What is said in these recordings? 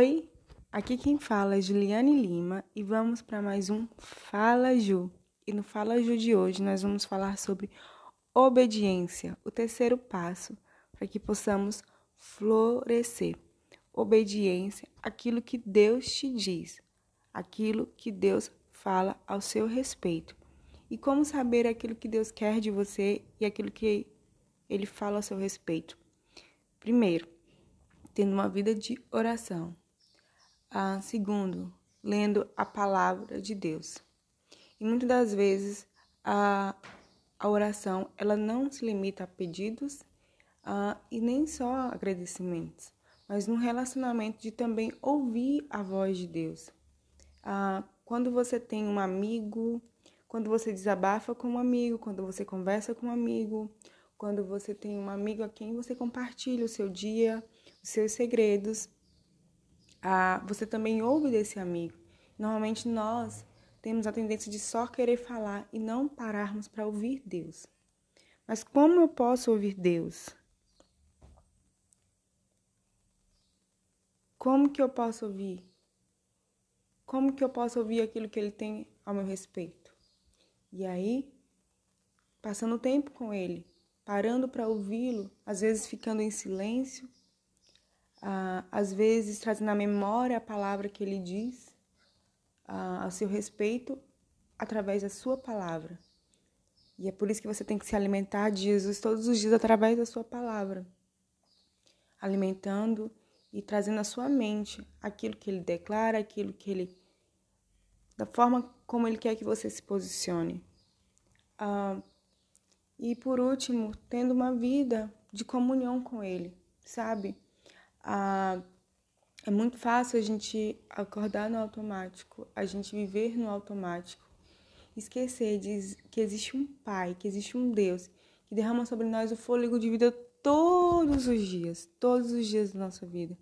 Oi, aqui quem fala é Juliane Lima e vamos para mais um Fala Ju. E no Fala Ju de hoje nós vamos falar sobre obediência, o terceiro passo para que possamos florescer. Obediência, aquilo que Deus te diz, aquilo que Deus fala ao seu respeito. E como saber aquilo que Deus quer de você e aquilo que ele fala ao seu respeito? Primeiro, tendo uma vida de oração. Ah, segundo, lendo a palavra de Deus. E muitas das vezes a, a oração ela não se limita a pedidos ah, e nem só agradecimentos, mas num relacionamento de também ouvir a voz de Deus. Ah, quando você tem um amigo, quando você desabafa com um amigo, quando você conversa com um amigo, quando você tem um amigo a quem você compartilha o seu dia, os seus segredos, você também ouve desse amigo. Normalmente nós temos a tendência de só querer falar e não pararmos para ouvir Deus. Mas como eu posso ouvir Deus? Como que eu posso ouvir? Como que eu posso ouvir aquilo que ele tem ao meu respeito? E aí, passando tempo com ele, parando para ouvi-lo, às vezes ficando em silêncio, ah, às vezes trazendo à memória a palavra que ele diz ah, a seu respeito através da sua palavra. E é por isso que você tem que se alimentar de Jesus todos os dias através da sua palavra, alimentando e trazendo à sua mente aquilo que ele declara, aquilo que ele. da forma como ele quer que você se posicione. Ah, e por último, tendo uma vida de comunhão com ele, sabe? Ah, é muito fácil a gente acordar no automático, a gente viver no automático, esquecer de que existe um Pai, que existe um Deus que derrama sobre nós o fôlego de vida todos os dias, todos os dias da nossa vida.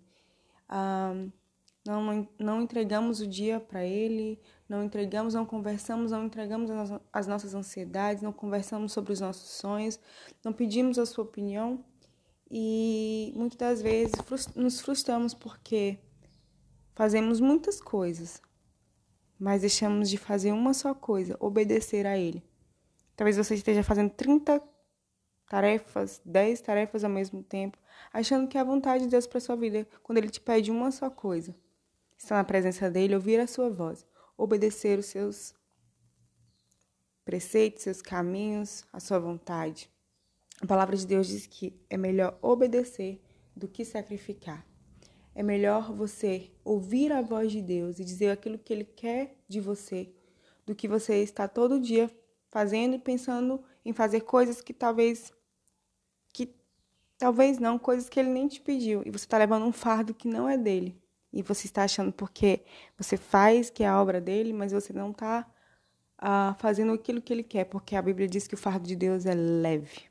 Ah, não, não entregamos o dia para Ele, não entregamos, não conversamos, não entregamos as nossas ansiedades, não conversamos sobre os nossos sonhos, não pedimos a Sua opinião e muitas das vezes nos frustramos porque fazemos muitas coisas, mas deixamos de fazer uma só coisa, obedecer a Ele. Talvez você esteja fazendo 30 tarefas, 10 tarefas ao mesmo tempo, achando que é a vontade de Deus para sua vida, quando Ele te pede uma só coisa. Estar na presença dEle, ouvir a sua voz, obedecer os seus preceitos, seus caminhos, a sua vontade. A palavra de Deus diz que é melhor obedecer do que sacrificar. É melhor você ouvir a voz de Deus e dizer aquilo que Ele quer de você, do que você estar todo dia fazendo e pensando em fazer coisas que talvez que talvez não, coisas que Ele nem te pediu e você está levando um fardo que não é dele e você está achando porque você faz que é a obra dele, mas você não está ah, fazendo aquilo que Ele quer, porque a Bíblia diz que o fardo de Deus é leve.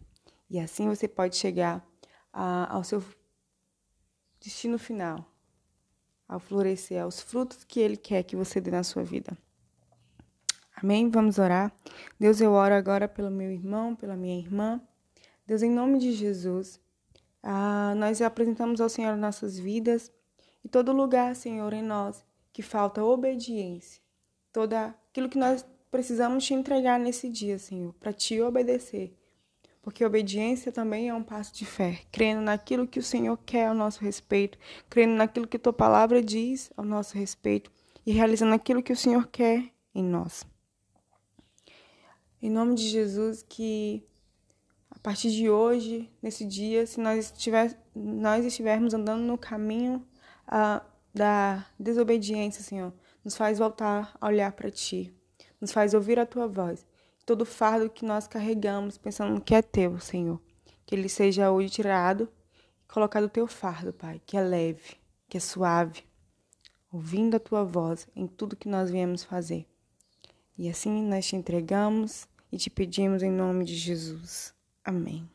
E assim você pode chegar a, ao seu destino final, ao florescer, aos frutos que Ele quer que você dê na sua vida. Amém? Vamos orar. Deus, eu oro agora pelo meu irmão, pela minha irmã. Deus, em nome de Jesus, ah, nós apresentamos ao Senhor nossas vidas e todo lugar, Senhor, em nós que falta obediência, todo aquilo que nós precisamos te entregar nesse dia, Senhor, para te obedecer porque obediência também é um passo de fé, crendo naquilo que o Senhor quer ao nosso respeito, crendo naquilo que tua palavra diz ao nosso respeito. E realizando aquilo que o Senhor quer em nós. Em nome de Jesus, que a partir de hoje, nesse dia, se nós, estiver, nós estivermos andando no caminho uh, da desobediência, Senhor, nos faz voltar a olhar para Ti, nos faz ouvir a Tua voz todo fardo que nós carregamos, pensando que é teu, Senhor. Que ele seja hoje tirado e colocado o teu fardo, Pai, que é leve, que é suave, ouvindo a tua voz em tudo que nós viemos fazer. E assim nós te entregamos e te pedimos em nome de Jesus. Amém.